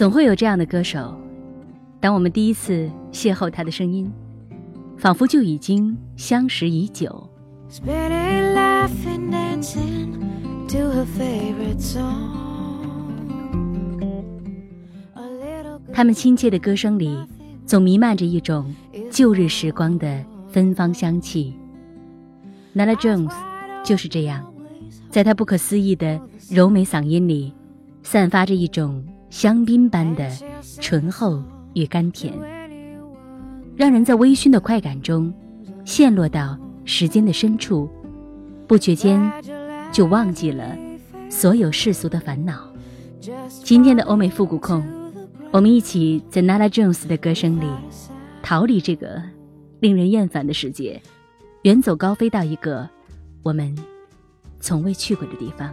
总会有这样的歌手，当我们第一次邂逅他的声音，仿佛就已经相识已久。他们亲切的歌声里，总弥漫着一种旧日时光的芬芳香气。Nala Jones 就是这样，在她不可思议的柔美嗓音里，散发着一种。香槟般的醇厚与甘甜，让人在微醺的快感中陷落到时间的深处，不觉间就忘记了所有世俗的烦恼。今天的欧美复古控，我们一起在 Nala Jones 的歌声里逃离这个令人厌烦的世界，远走高飞到一个我们从未去过的地方。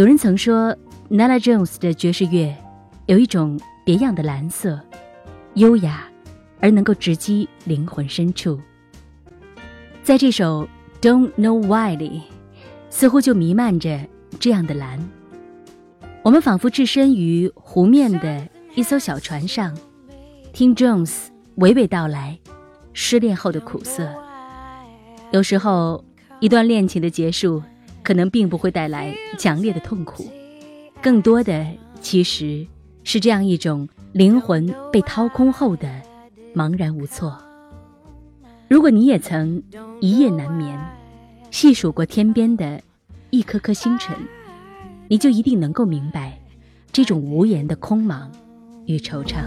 有人曾说，Nala Jones 的爵士乐有一种别样的蓝色，优雅而能够直击灵魂深处。在这首《Don't Know Why》里，似乎就弥漫着这样的蓝。我们仿佛置身于湖面的一艘小船上，听 Jones 娓娓道来失恋后的苦涩。有时候，一段恋情的结束。可能并不会带来强烈的痛苦，更多的其实是这样一种灵魂被掏空后的茫然无措。如果你也曾一夜难眠，细数过天边的一颗颗星辰，你就一定能够明白这种无言的空茫与惆怅。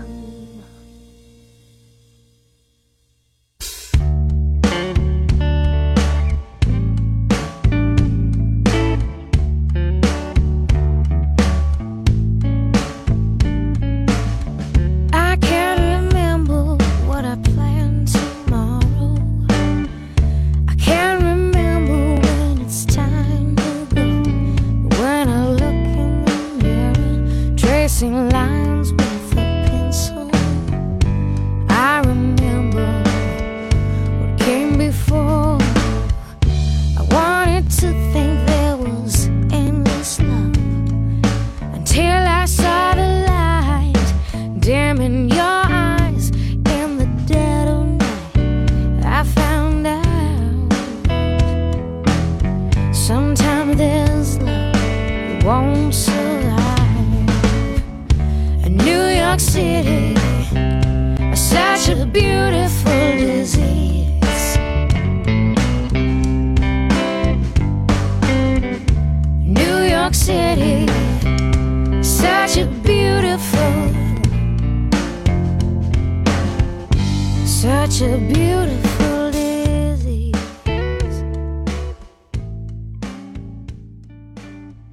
A beautiful disease.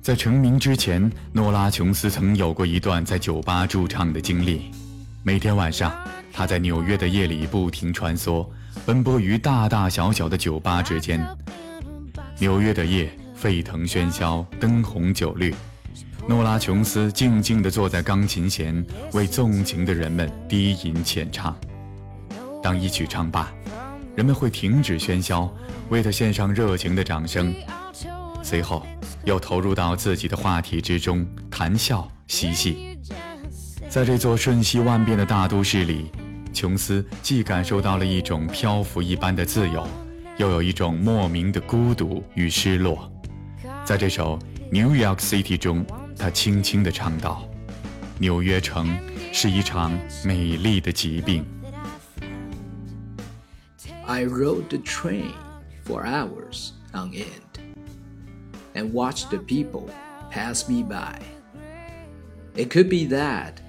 在成名之前，诺拉·琼斯曾有过一段在酒吧驻唱的经历。每天晚上，他在纽约的夜里不停穿梭，奔波于大大小小的酒吧之间。纽约的夜沸腾喧嚣，灯红酒绿。诺拉·琼斯静静地坐在钢琴前，为纵情的人们低吟浅唱。当一曲唱罢，人们会停止喧嚣，为他献上热情的掌声。随后，又投入到自己的话题之中，谈笑嬉戏。在这座瞬息万变的大都市里，琼斯既感受到了一种漂浮一般的自由，又有一种莫名的孤独与失落。在这首《New York City》中，他轻轻地唱道：“纽约城是一场美丽的疾病。” I rode the train for hours on end and watched the people pass me by. It could be that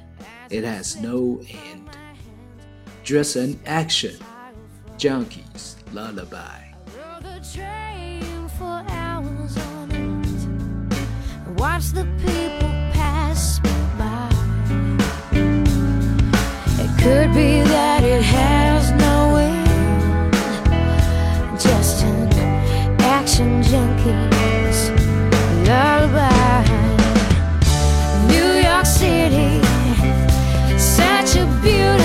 it has no end, just an action junkie's lullaby. Watch the people pass by. It could be that it has junkie's lullaby. New York City, such a beautiful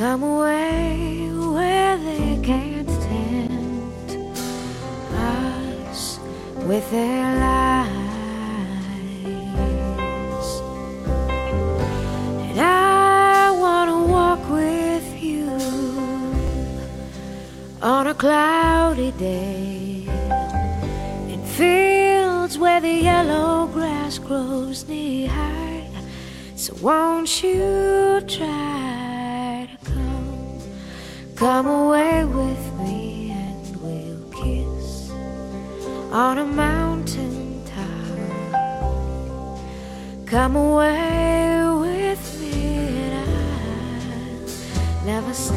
Come away where they can't tempt us with their lies. And I want to walk with you on a cloudy day in fields where the yellow grass grows knee high. So won't you try come away with me and we'll kiss on a mountain top. Come away with me and I'll never stop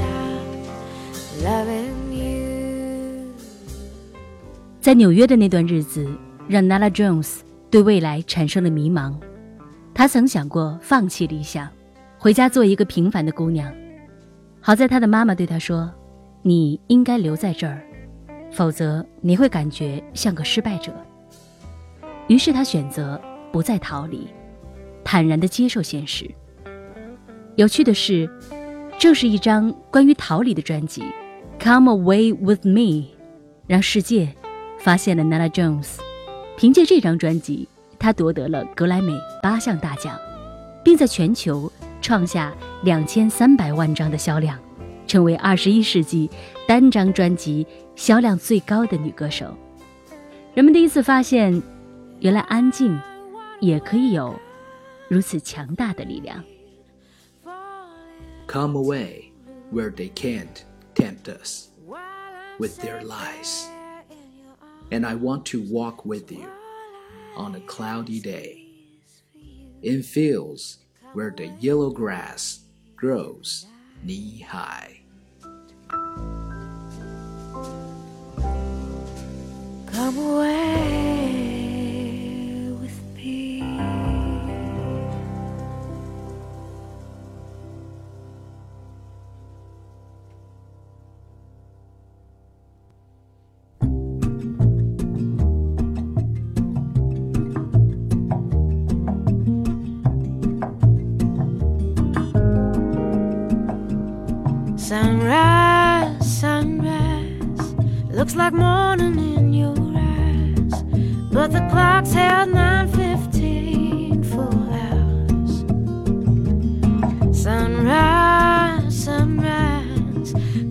loving you. 在纽约的那段日子，让 Nala Jones 对未来产生了迷茫。她曾想过放弃理想，回家做一个平凡的姑娘。好在他的妈妈对他说：“你应该留在这儿，否则你会感觉像个失败者。”于是他选择不再逃离，坦然地接受现实。有趣的是，正是一张关于逃离的专辑《Come Away with Me》，让世界发现了 Nana Jones。凭借这张专辑，她夺得了格莱美八项大奖，并在全球创下两千三百万张的销量，成为二十一世纪单张专辑销量最高的女歌手。人们第一次发现，原来安静也可以有如此强大的力量。 Come away where they can't tempt us with their lies. And I want to walk with you on a cloudy day in fields where the yellow grass grows knee high. Come away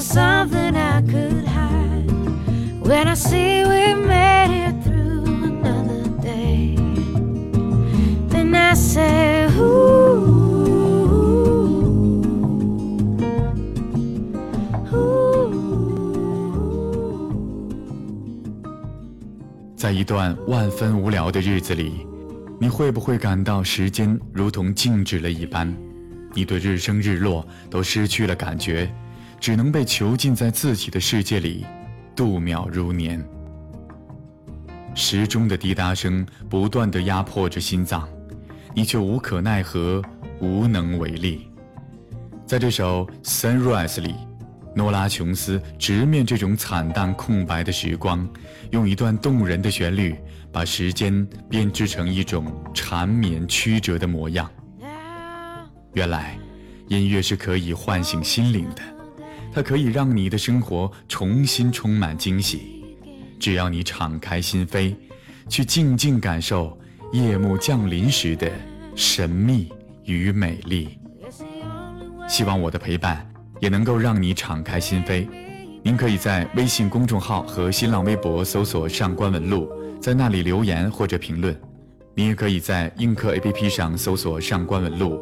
something I could hide. When I see we made it through another day, then I say, Ooh, ooh. 在一段万分无聊的日子里，你会不会感到时间如同静止了一般？你对日升日落都失去了感觉，只能被囚禁在自己的世界里，度秒如年。时钟的滴答声不断地压迫着心脏，你却无可奈何，无能为力。在这首《Sunrise》里，诺拉·琼斯直面这种惨淡空白的时光，用一段动人的旋律，把时间编织成一种缠绵曲折的模样。原来，音乐是可以唤醒心灵的，它可以让你的生活重新充满惊喜。只要你敞开心扉，去静静感受夜幕降临时的神秘与美丽。希望我的陪伴也能够让你敞开心扉。您可以在微信公众号和新浪微博搜索“上官文露”，在那里留言或者评论。您也可以在映客 APP 上搜索“上官文露”。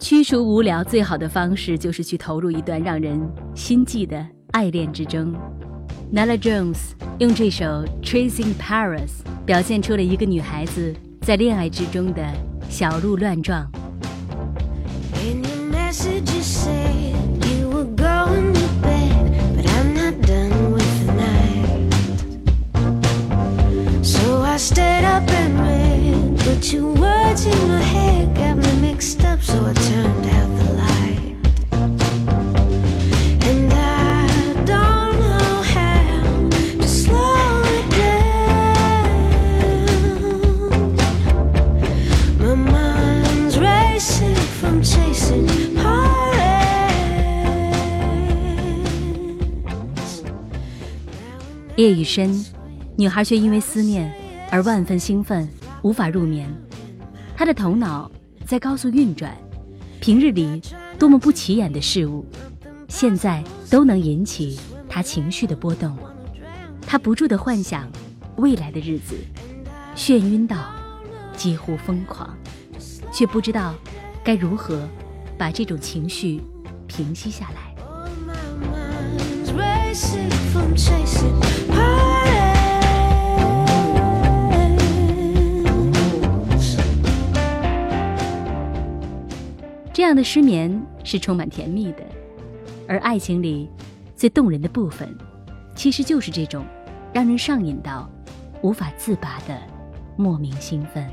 驱除无聊最好的方式就是去投入一段让人心悸的爱恋之中。Nella Jones 用这首《Tracing Paris》表现出了一个女孩子在恋爱之中的小鹿乱撞。In your message, you said you were going to bed, but I'm not done with the night. So I stayed up and read, but your words in my head got me mixed 夜已深，女孩却因为思念而万分兴奋，无法入眠。她的头脑在高速运转，平日里多么不起眼的事物，现在都能引起他情绪的波动。他不住地幻想未来的日子，眩晕到几乎疯狂，却不知道该如何把这种情绪平息下来。这样的失眠是充满甜蜜的，而爱情里最动人的部分，其实就是这种让人上瘾到无法自拔的莫名兴奋。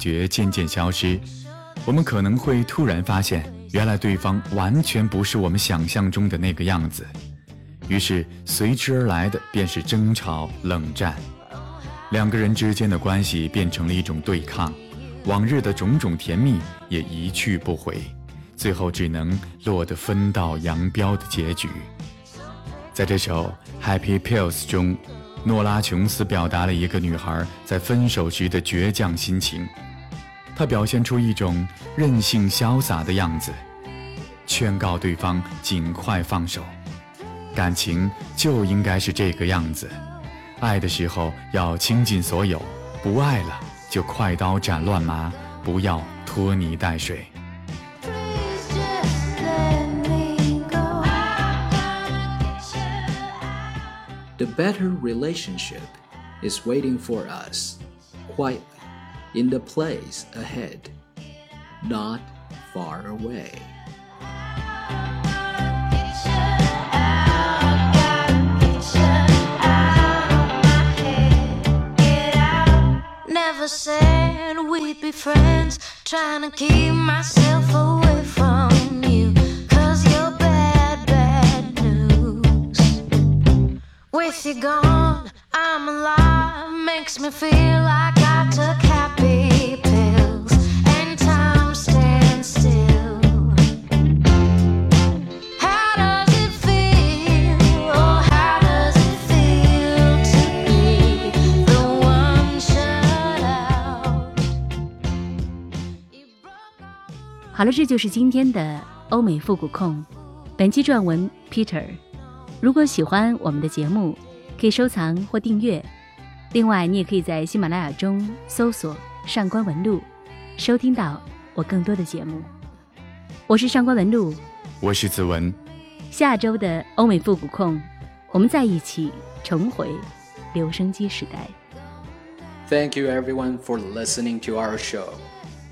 觉渐渐消失，我们可能会突然发现，原来对方完全不是我们想象中的那个样子。于是随之而来的便是争吵、冷战，两个人之间的关系变成了一种对抗，往日的种种甜蜜也一去不回，最后只能落得分道扬镳的结局。在这首《Happy Pills》中，诺拉·琼斯表达了一个女孩在分手时的倔强心情。他表现出一种任性潇洒的样子，劝告对方尽快放手。感情就应该是这个样子，爱的时候要倾尽所有，不爱了就快刀斩乱麻，不要拖泥带水。The better relationship is waiting for us quietly. In the place ahead, not far away. Never said we'd be friends. Trying to keep myself away from you. Cause you're bad, bad news. With you gone, I'm alive. Makes me feel like 好了，这就是今天的欧美复古控。本期撰文 Peter。如果喜欢我们的节目，可以收藏或订阅。另外，你也可以在喜马拉雅中搜索“上官文录”，收听到我更多的节目。我是上官文录，我是子文。下周的欧美复古控，我们在一起重回留声机时代。Thank you everyone for listening to our show.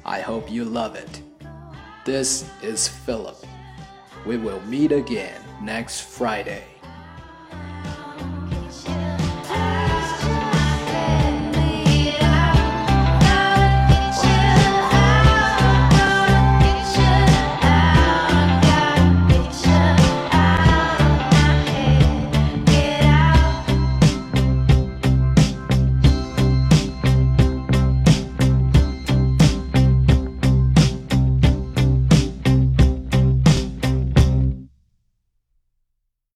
I hope you love it. This is Philip. We will meet again next Friday.